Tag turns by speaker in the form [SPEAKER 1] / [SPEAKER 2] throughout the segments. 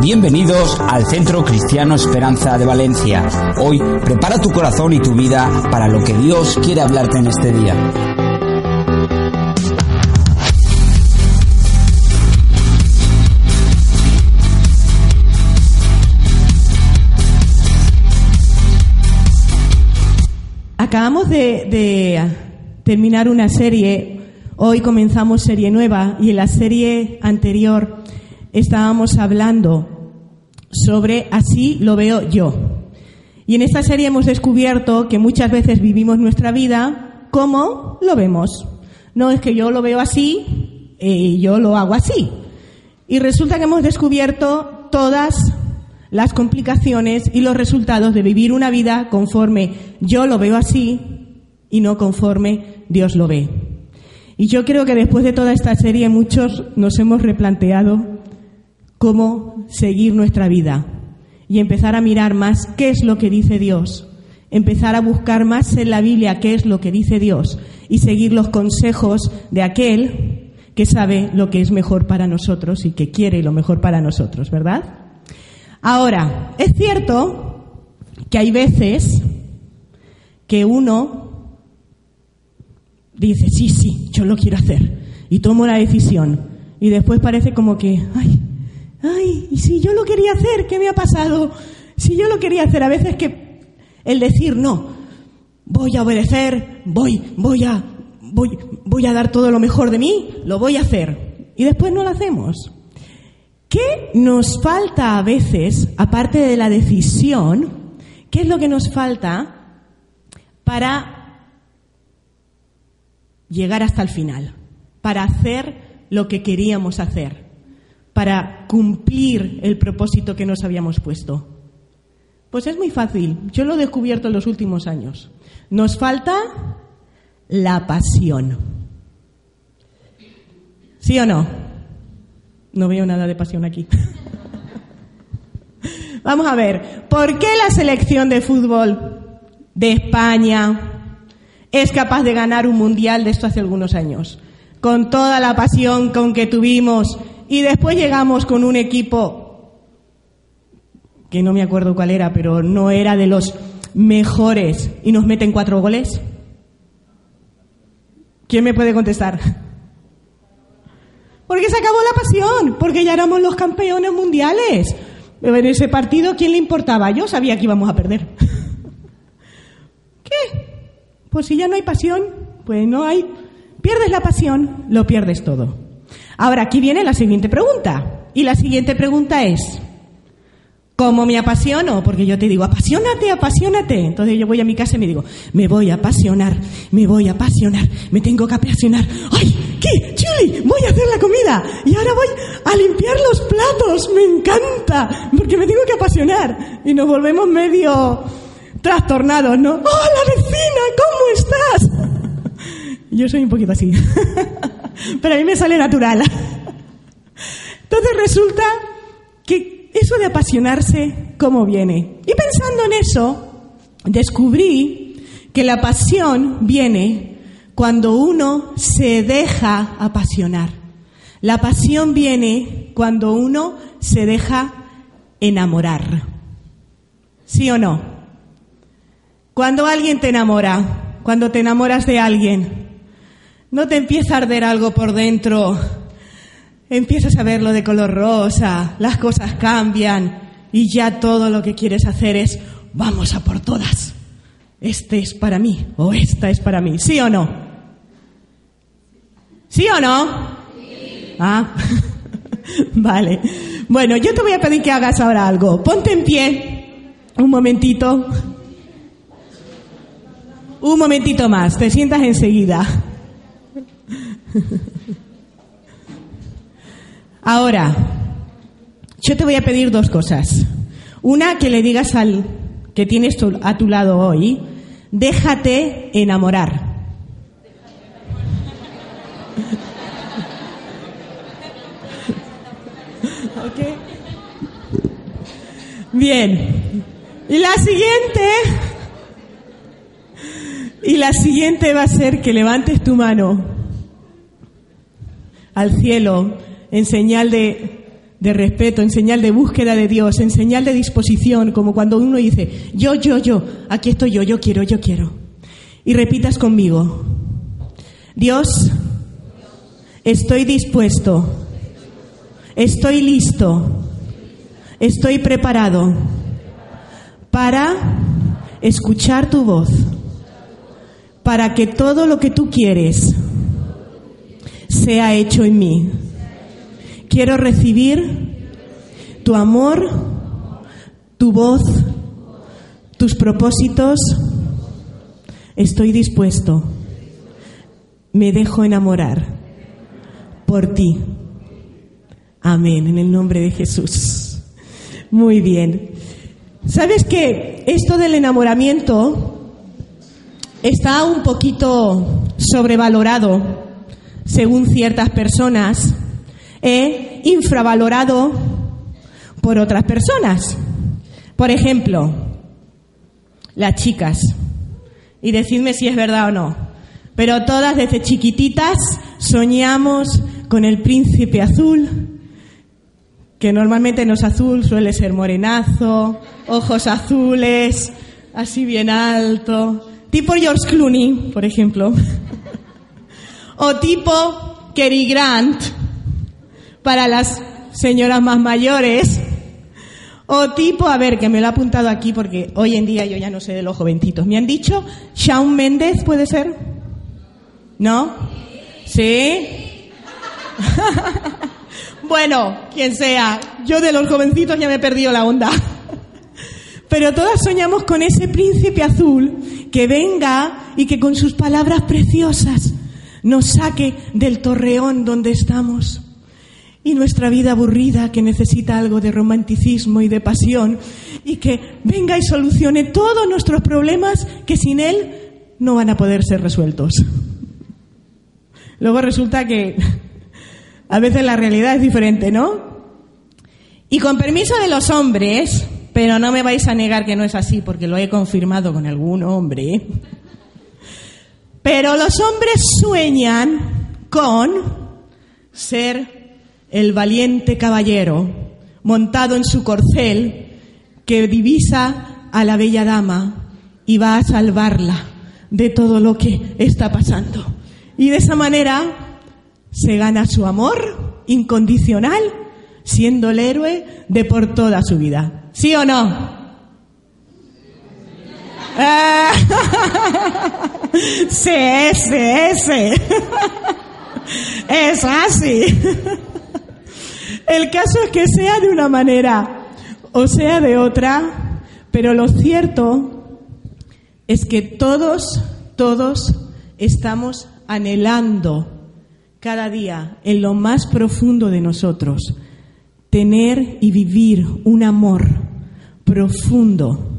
[SPEAKER 1] Bienvenidos al Centro Cristiano Esperanza de Valencia. Hoy prepara tu corazón y tu vida para lo que Dios quiere hablarte en este día.
[SPEAKER 2] Acabamos de, terminar una serie, hoy comenzamos serie nueva y en la serie anterior estábamos hablando sobre así lo veo yo. Y en esta serie hemos descubierto que muchas veces vivimos nuestra vida como lo vemos. No es que yo lo veo así y yo lo hago así. Y resulta que hemos descubierto todas las complicaciones y los resultados de vivir una vida conforme yo lo veo así y no conforme Dios lo ve. Y yo creo que después de toda esta serie muchos nos hemos replanteado cómo seguir nuestra vida y empezar a mirar más qué es lo que dice Dios, empezar a buscar más en la Biblia qué es lo que dice Dios y seguir los consejos de aquel que sabe lo que es mejor para nosotros y que quiere lo mejor para nosotros, ¿verdad? Ahora, es cierto que hay veces que uno dice, sí, sí, yo lo quiero hacer, y tomo la decisión, y después parece como que, ay, ay, y si yo lo quería hacer, ¿qué me ha pasado? Si yo lo quería hacer, a veces que el decir no, voy a obedecer, voy, voy a, voy, voy a dar todo lo mejor de mí, lo voy a hacer, y después no lo hacemos. ¿Qué nos falta a veces, aparte de la decisión, qué es lo que nos falta para llegar hasta el final, para hacer lo que queríamos hacer? Para cumplir el propósito que nos habíamos puesto? Pues es muy fácil. Yo lo he descubierto en los últimos años. Nos falta la pasión. ¿Sí o no? No veo nada de pasión aquí. Vamos a ver, ¿por qué la selección de fútbol de España es capaz de ganar un mundial de esto hace algunos años? Con toda la pasión con que tuvimos y después llegamos con un equipo que no me acuerdo cuál era, pero no era de los mejores y nos meten cuatro goles. ¿Quién me puede contestar? Porque se acabó la pasión, porque ya éramos los campeones mundiales. En ese partido, ¿quién le importaba? Yo sabía que íbamos a perder. ¿Qué? Pues si ya no hay pasión, pues no hay. Pierdes la pasión, lo pierdes todo. Ahora, aquí viene la siguiente pregunta. Y la siguiente pregunta es, ¿cómo me apasiono? Porque yo te digo, apasionate, apasionate. Entonces yo voy a mi casa y me digo, me voy a apasionar, me voy a apasionar, me tengo que apasionar. ¡Ay, qué! ¡Chuli! Voy a hacer la comida. Y ahora voy a limpiar los platos. Me encanta, porque me tengo que apasionar. Y nos volvemos medio trastornados, ¿no? ¡Oh, la vecina! ¿Cómo estás? Yo soy un poquito así. Pero a mí me sale natural. Entonces resulta que eso de apasionarse, ¿cómo viene? Y pensando en eso, descubrí que la pasión viene cuando uno se deja apasionar. La pasión viene cuando uno se deja enamorar. ¿Sí o no? Cuando alguien te enamora, cuando te enamoras de alguien, no te empieza a arder algo por dentro, empiezas a verlo de color rosa, las cosas cambian y ya todo lo que quieres hacer es vamos a por todas. Este es para mí o esta es para mí, ¿sí o no? ¿Sí o no? Ah, vale. Bueno, yo te voy a pedir que hagas ahora algo. Ponte en pie un momentito. Un momentito más, te sientas enseguida. Ahora, yo te voy a pedir dos cosas. Una, que le digas al que tienes a tu lado hoy, déjate enamorar. Bien. Y la siguiente. Y la siguiente va a ser que levantes tu mano al cielo en señal de, respeto, en señal de búsqueda de Dios, en señal de disposición, como cuando uno dice, yo, yo, yo, aquí estoy yo, yo quiero, yo quiero. Y repitas conmigo, Dios, estoy dispuesto, estoy listo Estoy preparado para escuchar tu voz, para que todo lo que tú quieres sea hecho en mí. Quiero recibir tu amor, tu voz, tus propósitos. Estoy dispuesto. Me dejo enamorar por ti. Amén. En el nombre de Jesús. Muy bien. ¿Sabes que esto del enamoramiento está un poquito sobrevalorado según ciertas personas e infravalorado por otras personas? Por ejemplo, las chicas. Y decidme si es verdad o no. Pero todas desde chiquititas soñamos con el príncipe azul, que normalmente no es azul, suele ser morenazo, ojos azules, así bien alto, tipo George Clooney, por ejemplo, o tipo Cary Grant para las señoras más mayores, o tipo, a ver, que me lo ha apuntado aquí porque hoy en día yo ya no sé de los jovencitos. Me han dicho, Shawn Méndez, ¿puede ser? ¿No? ¿Sí? Bueno, quien sea, yo de los jovencitos ya me he perdido la onda. Pero todas soñamos con ese príncipe azul que venga y que con sus palabras preciosas nos saque del torreón donde estamos. Y nuestra vida aburrida que necesita algo de romanticismo y de pasión y que venga y solucione todos nuestros problemas que sin él no van a poder ser resueltos. Luego resulta que a veces la realidad es diferente, ¿no? Y con permiso de los hombres, pero no me vais a negar que no es así porque lo he confirmado con algún hombre, pero los hombres sueñan con ser el valiente caballero montado en su corcel que divisa a la bella dama y va a salvarla de todo lo que está pasando. Y de esa manera se gana su amor incondicional siendo el héroe de por toda su vida. ¿Sí o no? sí, sí. Es así. El caso es que sea de una manera o sea de otra, pero lo cierto es que todos, todos estamos anhelando cada día en lo más profundo de nosotros, tener y vivir un amor profundo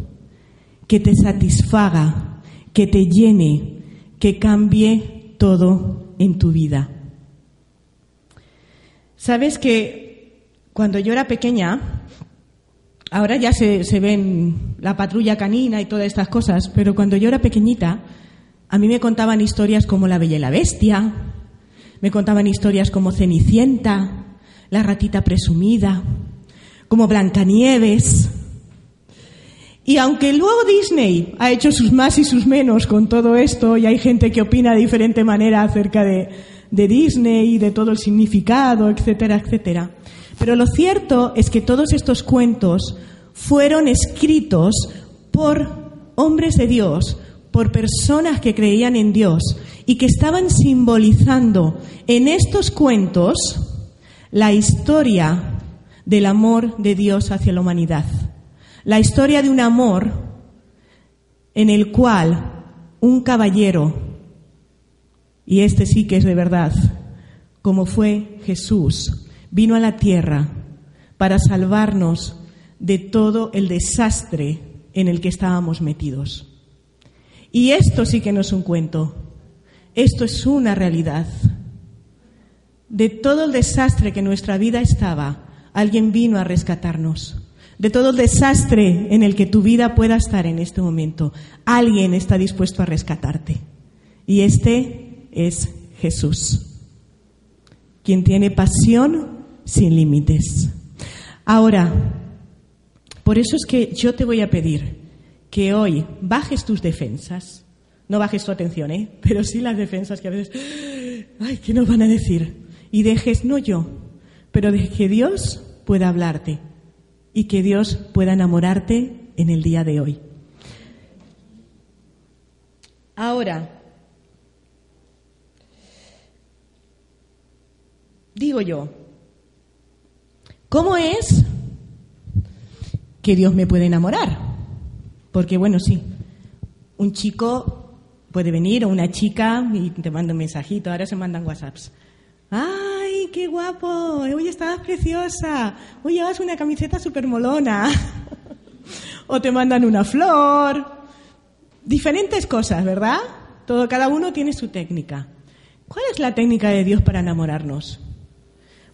[SPEAKER 2] que te satisfaga, que te llene, que cambie todo en tu vida. Sabes que cuando yo era pequeña, ahora ya se, se ven la patrulla canina y todas estas cosas, pero cuando yo era pequeñita, a mí me contaban historias como La Bella y la Bestia, me contaban historias como Cenicienta, la ratita presumida, como Blancanieves. Y aunque luego Disney ha hecho sus más y sus menos con todo esto, y hay gente que opina de diferente manera acerca de, Disney y de todo el significado, etcétera, etcétera. Pero lo cierto es que todos estos cuentos fueron escritos por hombres de Dios, por personas que creían en Dios y que estaban simbolizando en estos cuentos la historia del amor de Dios hacia la humanidad. La historia de un amor en el cual un caballero, y este sí que es de verdad, como fue Jesús, vino a la tierra para salvarnos de todo el desastre en el que estábamos metidos. Y esto sí que no es un cuento, esto es una realidad. De todo el desastre que nuestra vida estaba, alguien vino a rescatarnos. De todo desastre en el que tu vida pueda estar en este momento, alguien está dispuesto a rescatarte. Y este es Jesús, quien tiene pasión sin límites. Ahora, por eso es que yo te voy a pedir que hoy bajes tus defensas. No bajes tu atención, ¿eh? Pero sí las defensas que a veces, ay, ¿qué nos van a decir? Y dejes, no yo, pero de que Dios pueda hablarte y que Dios pueda enamorarte en el día de hoy. Ahora, digo yo, ¿cómo es que Dios me puede enamorar? Porque bueno, sí, un chico puede venir o una chica y te manda un mensajito, ahora se mandan WhatsApps. ¡Ay, qué guapo! Hoy estabas preciosa. Hoy llevas una camiseta súper molona. o te mandan una flor. Diferentes cosas, ¿verdad? Todo, cada uno tiene su técnica. ¿Cuál es la técnica de Dios para enamorarnos?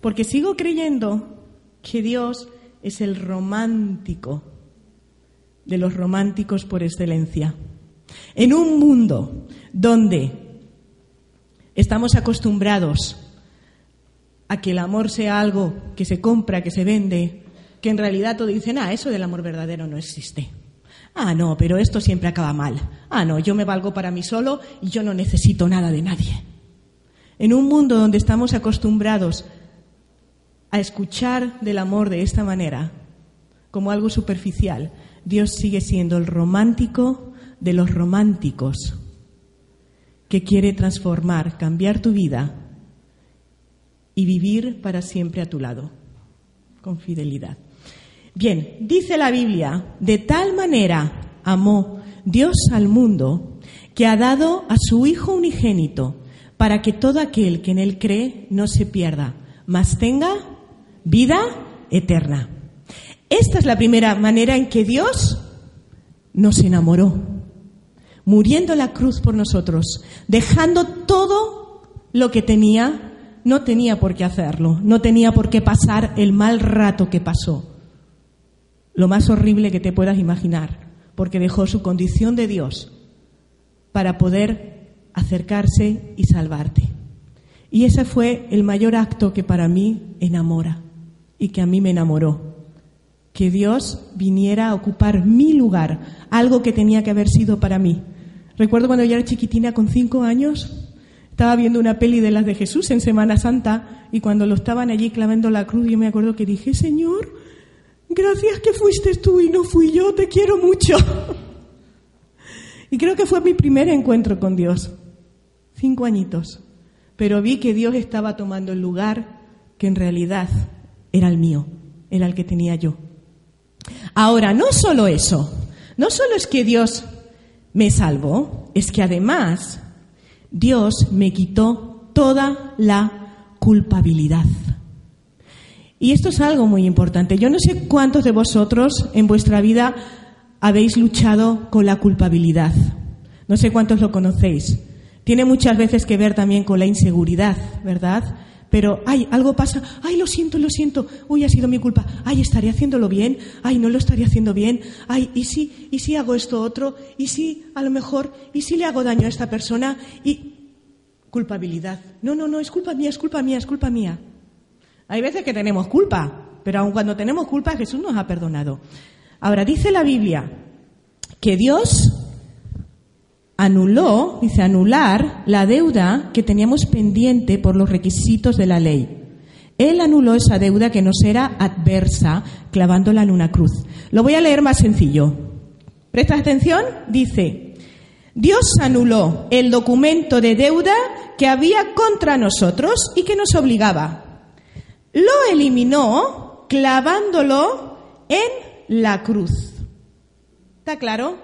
[SPEAKER 2] Porque sigo creyendo que Dios es el romántico de los románticos por excelencia. En un mundo donde estamos acostumbrados a que el amor sea algo que se compra, que se vende, que en realidad todo dicen, ah, eso del amor verdadero no existe. Ah, no, pero esto siempre acaba mal. Ah, no, yo me valgo para mí solo y yo no necesito nada de nadie. En un mundo donde estamos acostumbrados a escuchar del amor de esta manera, como algo superficial, Dios sigue siendo el romántico de los románticos, que quiere transformar, cambiar tu vida y vivir para siempre a tu lado, con fidelidad. Bien, dice la Biblia, de tal manera amó Dios al mundo que ha dado a su Hijo unigénito para que todo aquel que en Él cree no se pierda, mas tenga vida eterna. Esta es la primera manera en que Dios nos enamoró, muriendo en la cruz por nosotros, dejando todo lo que tenía no tenía por qué hacerlo, no tenía por qué pasar el mal rato que pasó, lo más horrible que te puedas imaginar, porque dejó su condición de Dios para poder acercarse y salvarte. Y ese fue el mayor acto que para mí enamora y que a mí me enamoró. Que Dios viniera a ocupar mi lugar, algo que tenía que haber sido para mí. Recuerdo cuando yo era chiquitina con cinco años, estaba viendo una peli de las de Jesús en Semana Santa y cuando lo estaban allí clavando la cruz, yo me acuerdo que dije, Señor, gracias que fuiste tú y no fui yo, te quiero mucho. y creo que fue mi primer encuentro con Dios, cinco añitos. Pero vi que Dios estaba tomando el lugar que en realidad era el mío, era el que tenía yo. Ahora, no solo eso, no solo es que Dios me salvó, es que además Dios me quitó toda la culpabilidad. Y esto es algo muy importante. Yo no sé cuántos de vosotros en vuestra vida habéis luchado con la culpabilidad. No sé cuántos lo conocéis. Tiene muchas veces que ver también con la inseguridad, ¿verdad? Pero, ay, algo pasa, ay, lo siento, lo siento, uy, ha sido mi culpa, ay, estaré haciéndolo bien, ay, no lo estaré haciendo bien, ay, y si, y si hago esto otro, y si, a lo mejor, y si le hago daño a esta persona, y culpabilidad. No, no, no, es culpa mía, es culpa mía, es culpa mía. Hay veces que tenemos culpa, pero aun cuando tenemos culpa, Jesús nos ha perdonado. Ahora, dice la Biblia que Dios anuló, dice anular, la deuda que teníamos pendiente por los requisitos de la ley. Él anuló esa deuda que nos era adversa clavándola en una cruz. Lo voy a leer más sencillo. ¿Prestas atención? Dice, Dios anuló el documento de deuda que había contra nosotros y que nos obligaba. Lo eliminó clavándolo en la cruz. ¿Está claro?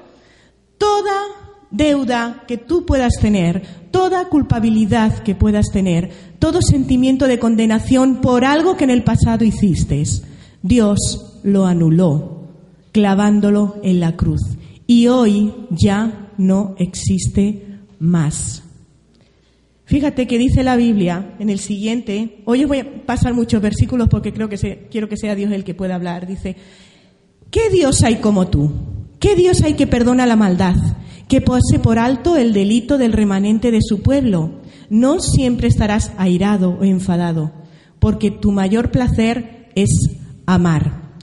[SPEAKER 2] Toda deuda que tú puedas tener, toda culpabilidad que puedas tener, todo sentimiento de condenación por algo que en el pasado hiciste, Dios lo anuló clavándolo en la cruz. Y hoy ya no existe más. Fíjate que dice la Biblia en el siguiente, hoy os voy a pasar muchos versículos porque creo que quiero que sea Dios el que pueda hablar. Dice, ¿qué Dios hay como tú? ¿Qué Dios hay que perdona la maldad? Que pose por alto el delito del remanente de su pueblo. No siempre estarás airado o enfadado, porque tu mayor placer es amar.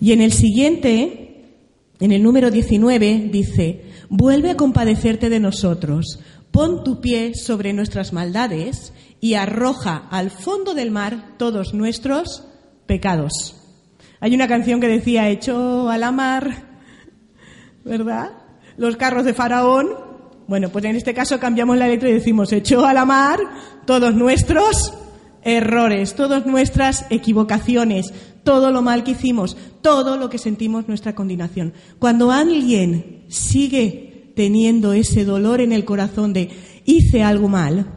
[SPEAKER 2] Y en el siguiente, en el número 19, dice, vuelve a compadecerte de nosotros, pon tu pie sobre nuestras maldades y arroja al fondo del mar todos nuestros pecados. Hay una canción que decía, hecho a la mar, ¿verdad? Los carros de Faraón. Bueno, pues en este caso cambiamos la letra y decimos, echó a la mar todos nuestros errores, todas nuestras equivocaciones, todo lo mal que hicimos, todo lo que sentimos nuestra condenación. Cuando alguien sigue teniendo ese dolor en el corazón de hice algo mal,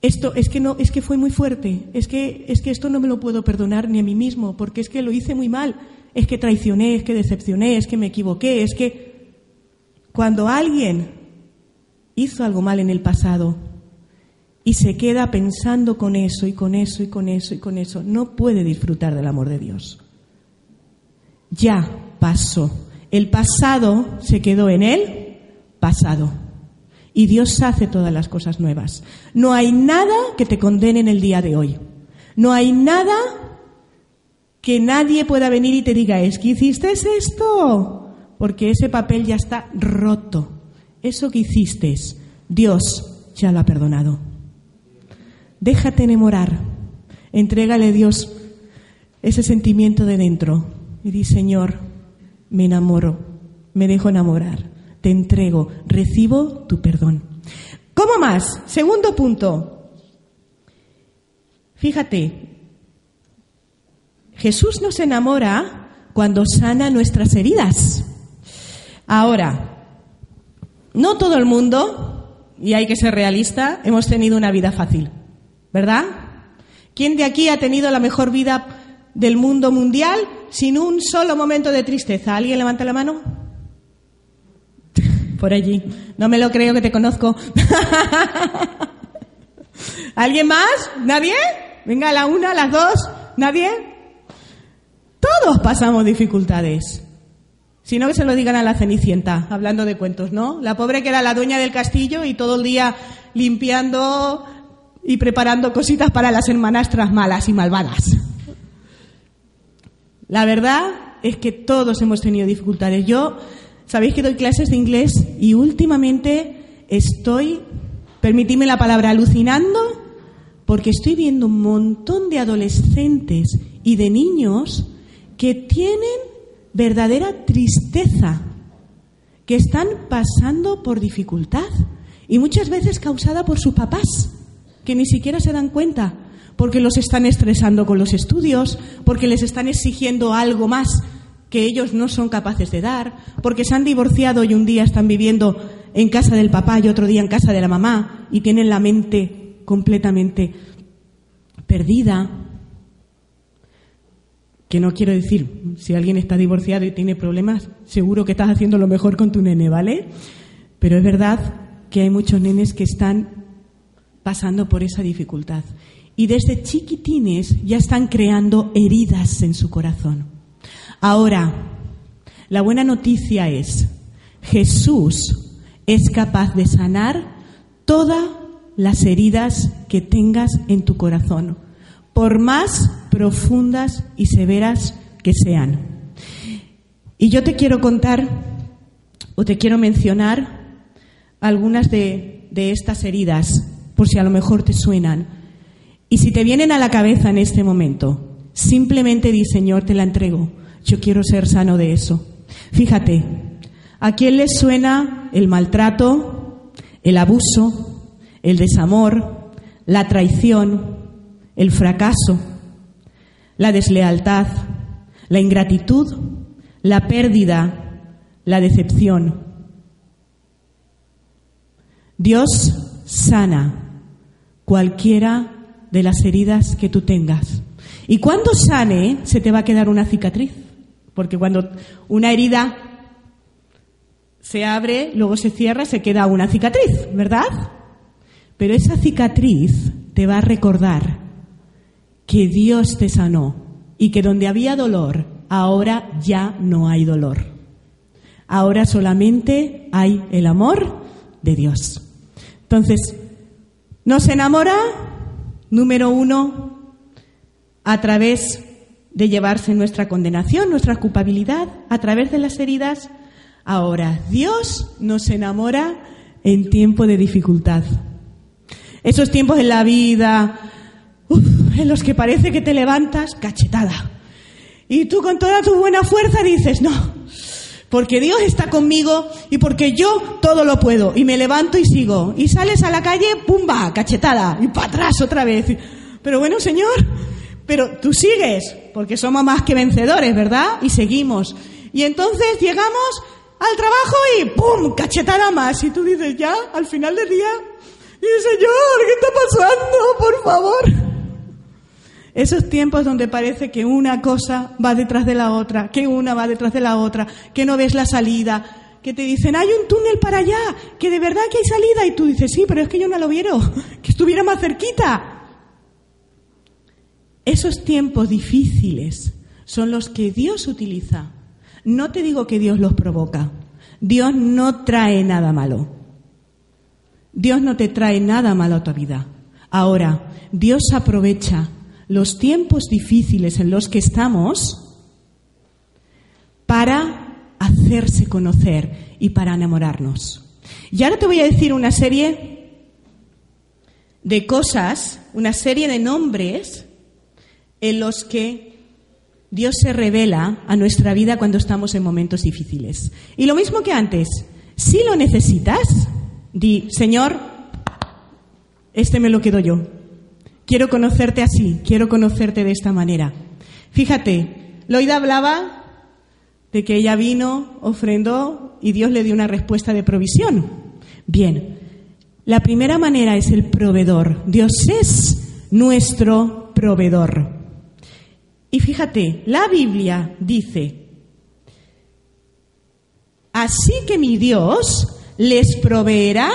[SPEAKER 2] esto es que no es que fue muy fuerte, es que es que esto no me lo puedo perdonar ni a mí mismo, porque es que lo hice muy mal, es que traicioné, es que decepcioné, es que me equivoqué, es que cuando alguien hizo algo mal en el pasado y se queda pensando con eso y con eso y con eso y con eso, no puede disfrutar del amor de Dios. Ya pasó. El pasado se quedó en él pasado. Y Dios hace todas las cosas nuevas. No hay nada que te condene en el día de hoy. No hay nada que nadie pueda venir y te diga, es que hiciste esto, porque ese papel ya está roto. Eso que hiciste, Dios ya lo ha perdonado. Déjate enamorar, entrégale a Dios ese sentimiento de dentro y di, Señor, me enamoro, me dejo enamorar, te entrego, recibo tu perdón. ¿Cómo más? Segundo punto. Fíjate, Jesús nos enamora cuando sana nuestras heridas. Ahora, no todo el mundo, y hay que ser realista, hemos tenido una vida fácil, ¿verdad? ¿Quién de aquí ha tenido la mejor vida del mundo mundial sin un solo momento de tristeza? ¿Alguien levanta la mano? Por allí. No me lo creo que te conozco. ¿Alguien más? ¿Nadie? Venga, la una, las dos. ¿Nadie? Todos pasamos dificultades. Si no, que se lo digan a la Cenicienta, hablando de cuentos, ¿no? La pobre que era la dueña del castillo y todo el día limpiando y preparando cositas para las hermanastras malas y malvadas. La verdad es que todos hemos tenido dificultades. Yo, sabéis que doy clases de inglés y últimamente estoy, permitidme la palabra, alucinando porque estoy viendo un montón de adolescentes y de niños que tienen verdadera tristeza, que están pasando por dificultad y muchas veces causada por sus papás, que ni siquiera se dan cuenta, porque los están estresando con los estudios, porque les están exigiendo algo más que ellos no son capaces de dar, porque se han divorciado y un día están viviendo en casa del papá y otro día en casa de la mamá y tienen la mente completamente perdida que no quiero decir, si alguien está divorciado y tiene problemas, seguro que estás haciendo lo mejor con tu nene, ¿vale? Pero es verdad que hay muchos nenes que están pasando por esa dificultad. Y desde chiquitines ya están creando heridas en su corazón. Ahora, la buena noticia es, Jesús es capaz de sanar todas las heridas que tengas en tu corazón por más profundas y severas que sean. Y yo te quiero contar o te quiero mencionar algunas de, estas heridas, por si a lo mejor te suenan. Y si te vienen a la cabeza en este momento, simplemente di, Señor, te la entrego. Yo quiero ser sano de eso. Fíjate, ¿a quién le suena el maltrato, el abuso, el desamor, la traición, el fracaso, la deslealtad, la ingratitud, la pérdida, la decepción. Dios sana cualquiera de las heridas que tú tengas. Y cuando sane, se te va a quedar una cicatriz. Porque cuando una herida se abre, luego se cierra, se queda una cicatriz, ¿verdad? Pero esa cicatriz te va a recordar que Dios te sanó y que donde había dolor, ahora ya no hay dolor. Ahora solamente hay el amor de Dios. Entonces, nos enamora, número uno, a través de llevarse nuestra condenación, nuestra culpabilidad, a través de las heridas. Ahora, Dios nos enamora en tiempo de dificultad. Esos tiempos en la vida en los que parece que te levantas cachetada. Y tú con toda tu buena fuerza dices, no, porque Dios está conmigo y porque yo todo lo puedo. Y me levanto y sigo. Y sales a la calle, pumba, cachetada, y para atrás otra vez. Pero bueno, Señor, pero tú sigues, porque somos más que vencedores, ¿verdad? Y seguimos. Y entonces llegamos al trabajo y ¡pum! cachetada más. Y tú dices, ya, al final del día, y Señor, ¿qué está pasando? Por favor. Esos tiempos donde parece que una cosa va detrás de la otra, que una va detrás de la otra, que no ves la salida, que te dicen, hay un túnel para allá, que de verdad que hay salida, y tú dices, sí, pero es que yo no lo vieron, que estuviera más cerquita. Esos tiempos difíciles son los que Dios utiliza. No te digo que Dios los provoca. Dios no trae nada malo. Dios no te trae nada malo a tu vida. Ahora, Dios aprovecha los tiempos difíciles en los que estamos para hacerse conocer y para enamorarnos. Y ahora te voy a decir una serie de cosas, una serie de nombres en los que Dios se revela a nuestra vida cuando estamos en momentos difíciles. Y lo mismo que antes, si lo necesitas, di, Señor, este me lo quedo yo. Quiero conocerte así, quiero conocerte de esta manera. Fíjate, Loida hablaba de que ella vino, ofrendó y Dios le dio una respuesta de provisión. Bien, la primera manera es el proveedor. Dios es nuestro proveedor. Y fíjate, la Biblia dice, así que mi Dios les proveerá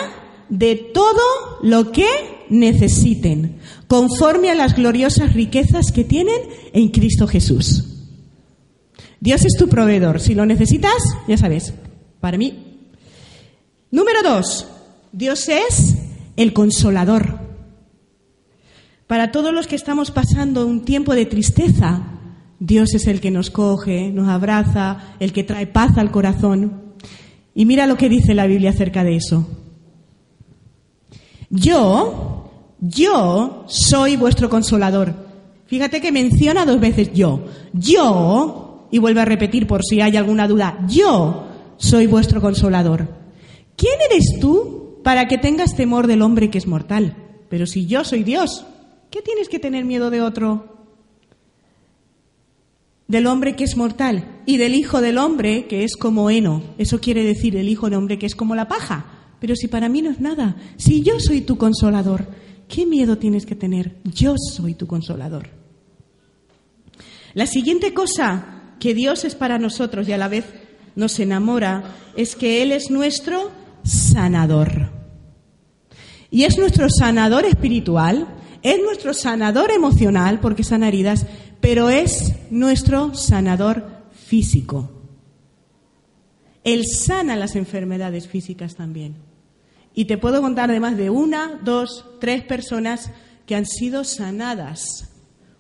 [SPEAKER 2] de todo lo que necesiten, conforme a las gloriosas riquezas que tienen en Cristo Jesús. Dios es tu proveedor. Si lo necesitas, ya sabes, para mí. Número dos, Dios es el consolador. Para todos los que estamos pasando un tiempo de tristeza, Dios es el que nos coge, nos abraza, el que trae paz al corazón. Y mira lo que dice la Biblia acerca de eso. Yo, yo soy vuestro consolador. Fíjate que menciona dos veces yo. Yo, y vuelve a repetir por si hay alguna duda, yo soy vuestro consolador. ¿Quién eres tú para que tengas temor del hombre que es mortal? Pero si yo soy Dios, ¿Qué tienes que tener miedo de otro? Del hombre que es mortal y del hijo del hombre que es como heno. Eso quiere decir el hijo del hombre que es como la paja. Pero si para mí no es nada, si yo soy tu consolador, ¿qué miedo tienes que tener? Yo soy tu consolador. La siguiente cosa que Dios es para nosotros y a la vez nos enamora es que Él es nuestro sanador. Y es nuestro sanador espiritual es nuestro sanador emocional porque sana heridas, pero es nuestro sanador físico. Él sana las enfermedades físicas también. Y te puedo contar de más de una, dos, tres personas que han sido sanadas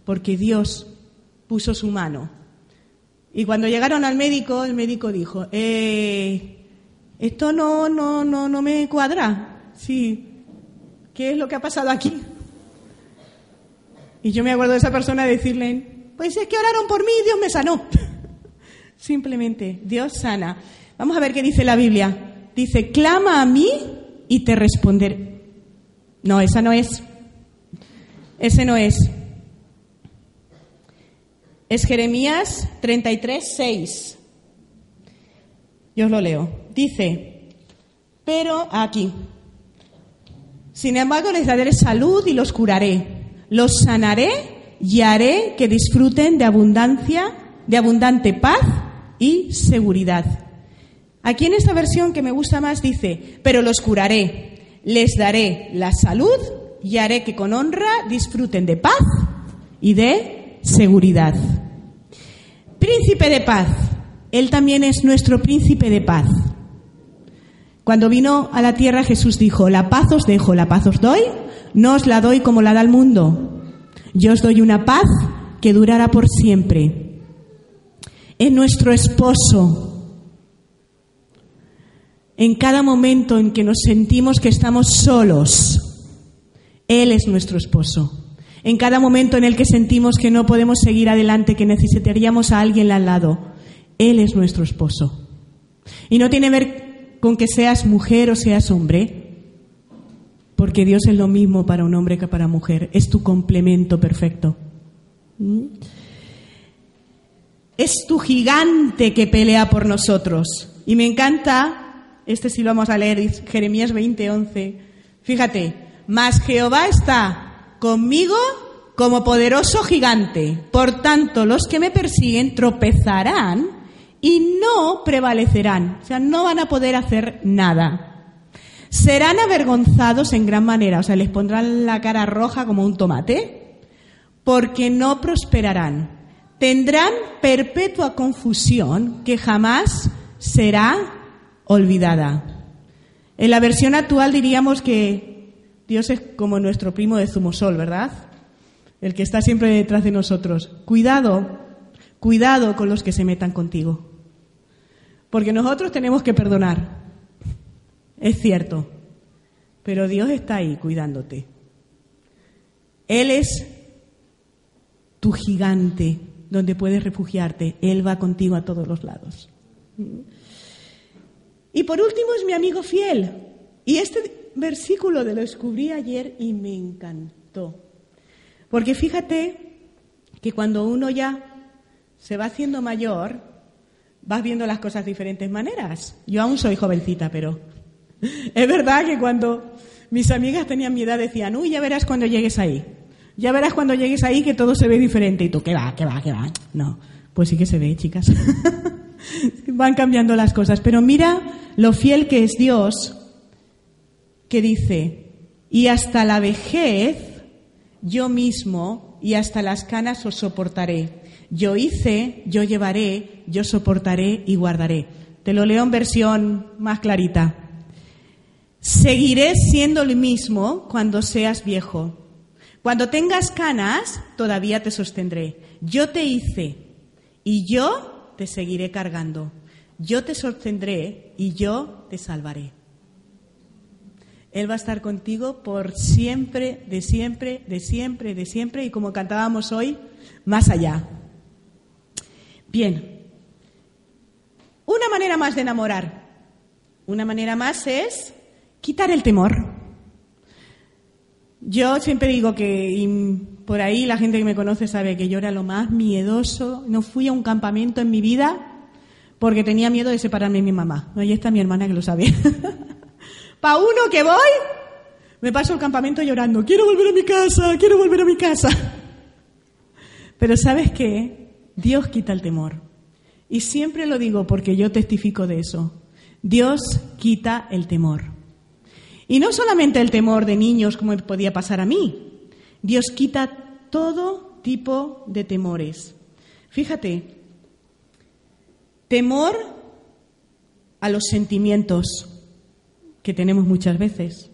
[SPEAKER 2] porque Dios puso su mano. Y cuando llegaron al médico, el médico dijo, eh, esto no, no, no, no me cuadra. Sí, ¿qué es lo que ha pasado aquí? Y yo me acuerdo de esa persona decirle, pues es que oraron por mí y Dios me sanó. Simplemente, Dios sana. Vamos a ver qué dice la Biblia. Dice, clama a mí y te responderé. No, esa no es. Ese no es. Es Jeremías 33, 6. Yo os lo leo. Dice, pero aquí, Sin embargo, les daré salud y los curaré. Los sanaré y haré que disfruten de abundancia, de abundante paz y seguridad. Aquí en esta versión que me gusta más dice, pero los curaré, les daré la salud y haré que con honra disfruten de paz y de seguridad. Príncipe de paz. Él también es nuestro príncipe de paz. Cuando vino a la tierra Jesús dijo, la paz os dejo, la paz os doy, no os la doy como la da el mundo. Yo os doy una paz que durará por siempre. Es nuestro esposo. En cada momento en que nos sentimos que estamos solos, Él es nuestro esposo en cada momento en el que sentimos que no podemos seguir adelante, que necesitaríamos a alguien al lado. Él es nuestro esposo. Y no tiene que ver con que seas mujer o seas hombre, porque Dios es lo mismo para un hombre que para mujer. Es tu complemento perfecto. ¿Mm? Es tu gigante que pelea por nosotros. Y me encanta, este sí lo vamos a leer, Jeremías 20:11. Fíjate, más Jehová está conmigo como poderoso gigante. Por tanto, los que me persiguen tropezarán y no prevalecerán. O sea, no van a poder hacer nada. Serán avergonzados en gran manera, o sea, les pondrán la cara roja como un tomate, porque no prosperarán. Tendrán perpetua confusión que jamás será olvidada. En la versión actual diríamos que Dios es como nuestro primo de Zumosol, ¿verdad? El que está siempre detrás de nosotros. Cuidado, cuidado con los que se metan contigo. Porque nosotros tenemos que perdonar. Es cierto. Pero Dios está ahí cuidándote. Él es tu gigante donde puedes refugiarte. Él va contigo a todos los lados. Y por último es mi amigo fiel. Y este versículo lo descubrí ayer y me encantó. Porque fíjate que cuando uno ya se va haciendo mayor, vas viendo las cosas de diferentes maneras. Yo aún soy jovencita, pero es verdad que cuando mis amigas tenían mi edad decían, uy, ya verás cuando llegues ahí. Ya verás cuando llegues ahí que todo se ve diferente. Y tú, ¿qué va, qué va, qué va? No, pues sí que se ve, chicas. Van cambiando las cosas. Pero mira lo fiel que es Dios que dice, y hasta la vejez yo mismo y hasta las canas os soportaré. Yo hice, yo llevaré, yo soportaré y guardaré. Te lo leo en versión más clarita. Seguiré siendo el mismo cuando seas viejo. Cuando tengas canas, todavía te sostendré. Yo te hice y yo te seguiré cargando. Yo te sostendré y yo te salvaré. Él va a estar contigo por siempre, de siempre, de siempre, de siempre y como cantábamos hoy, más allá. Bien, una manera más de enamorar, una manera más es quitar el temor. Yo siempre digo que por ahí la gente que me conoce sabe que yo era lo más miedoso, no fui a un campamento en mi vida porque tenía miedo de separarme de mi mamá. Ahí está mi hermana que lo sabe. Pa' uno que voy, me paso el campamento llorando, quiero volver a mi casa, quiero volver a mi casa. Pero sabes qué, Dios quita el temor. Y siempre lo digo porque yo testifico de eso. Dios quita el temor. Y no solamente el temor de niños como podía pasar a mí. Dios quita todo tipo de temores. Fíjate, temor a los sentimientos, que tenemos muchas veces.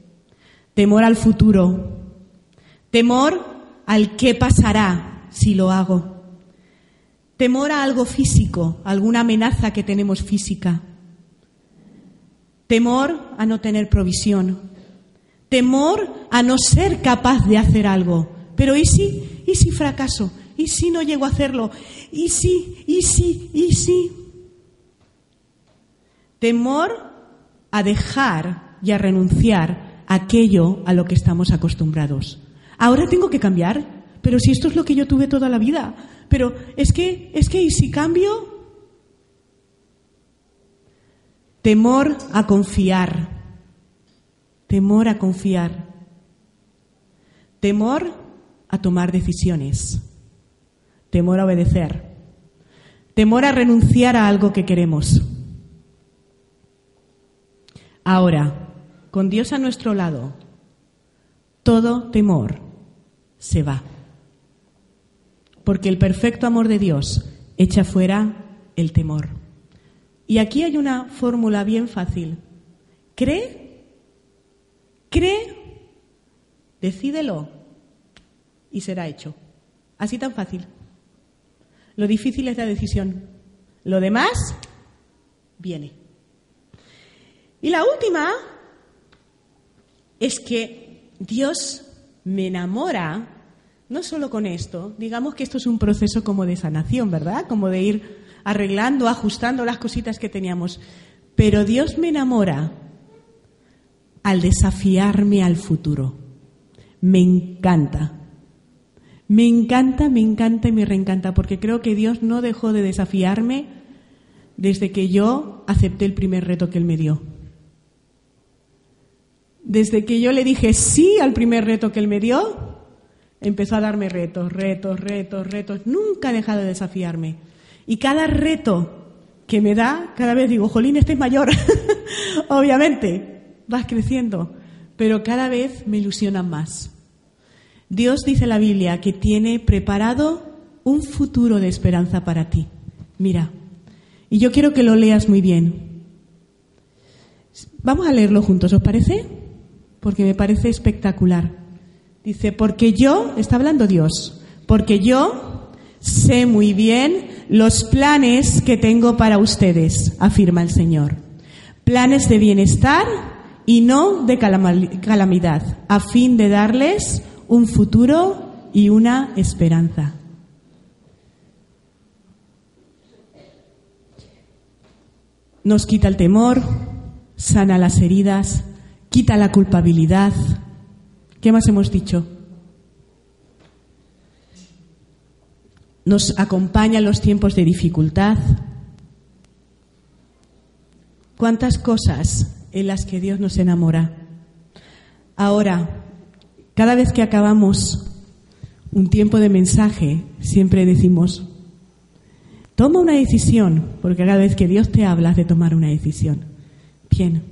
[SPEAKER 2] Temor al futuro. Temor al qué pasará si lo hago. Temor a algo físico, alguna amenaza que tenemos física. Temor a no tener provisión. Temor a no ser capaz de hacer algo. Pero ¿y si? ¿Y si fracaso? ¿Y si no llego a hacerlo? ¿Y si? ¿Y si? ¿Y si? Temor a dejar y a renunciar a aquello a lo que estamos acostumbrados. Ahora tengo que cambiar, pero si esto es lo que yo tuve toda la vida, pero es que, es que, ¿y si cambio? Temor a confiar, temor a confiar. temor a tomar decisiones, temor a obedecer, temor a renunciar a algo que queremos. Ahora, con Dios a nuestro lado, todo temor se va. Porque el perfecto amor de Dios echa fuera el temor. Y aquí hay una fórmula bien fácil. Cree, cree, decídelo y será hecho. Así tan fácil. Lo difícil es la decisión. Lo demás viene. Y la última es que Dios me enamora, no solo con esto, digamos que esto es un proceso como de sanación, ¿verdad? Como de ir arreglando, ajustando las cositas que teníamos. Pero Dios me enamora al desafiarme al futuro. Me encanta. Me encanta, me encanta y me reencanta, porque creo que Dios no dejó de desafiarme desde que yo acepté el primer reto que Él me dio. Desde que yo le dije sí al primer reto que él me dio, empezó a darme retos, retos, retos, retos. Nunca ha dejado de desafiarme. Y cada reto que me da, cada vez digo, Jolín, este es mayor. Obviamente, vas creciendo, pero cada vez me ilusionan más. Dios dice en la Biblia que tiene preparado un futuro de esperanza para ti. Mira, y yo quiero que lo leas muy bien. Vamos a leerlo juntos, ¿os parece? porque me parece espectacular. Dice, porque yo, está hablando Dios, porque yo sé muy bien los planes que tengo para ustedes, afirma el Señor. Planes de bienestar y no de calamidad, a fin de darles un futuro y una esperanza. Nos quita el temor, sana las heridas, quita la culpabilidad. ¿Qué más hemos dicho? Nos acompaña en los tiempos de dificultad. ¿Cuántas cosas en las que Dios nos enamora? Ahora, cada vez que acabamos un tiempo de mensaje, siempre decimos, toma una decisión, porque cada vez que Dios te habla de tomar una decisión. Bien,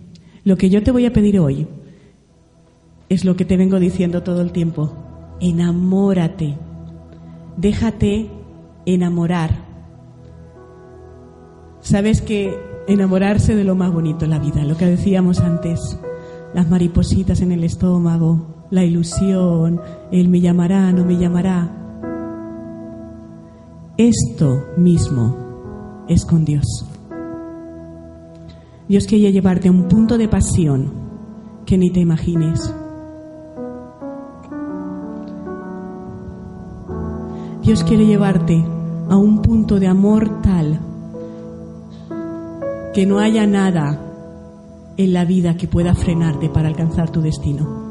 [SPEAKER 2] lo que yo te voy a pedir hoy es lo que te vengo diciendo todo el tiempo. Enamórate. Déjate enamorar. Sabes que enamorarse de lo más bonito en la vida, lo que decíamos antes, las maripositas en el estómago, la ilusión, el me llamará, no me llamará. Esto mismo es con Dios. Dios quiere llevarte a un punto de pasión que ni te imagines. Dios quiere llevarte a un punto de amor tal que no haya nada en la vida que pueda frenarte para alcanzar tu destino.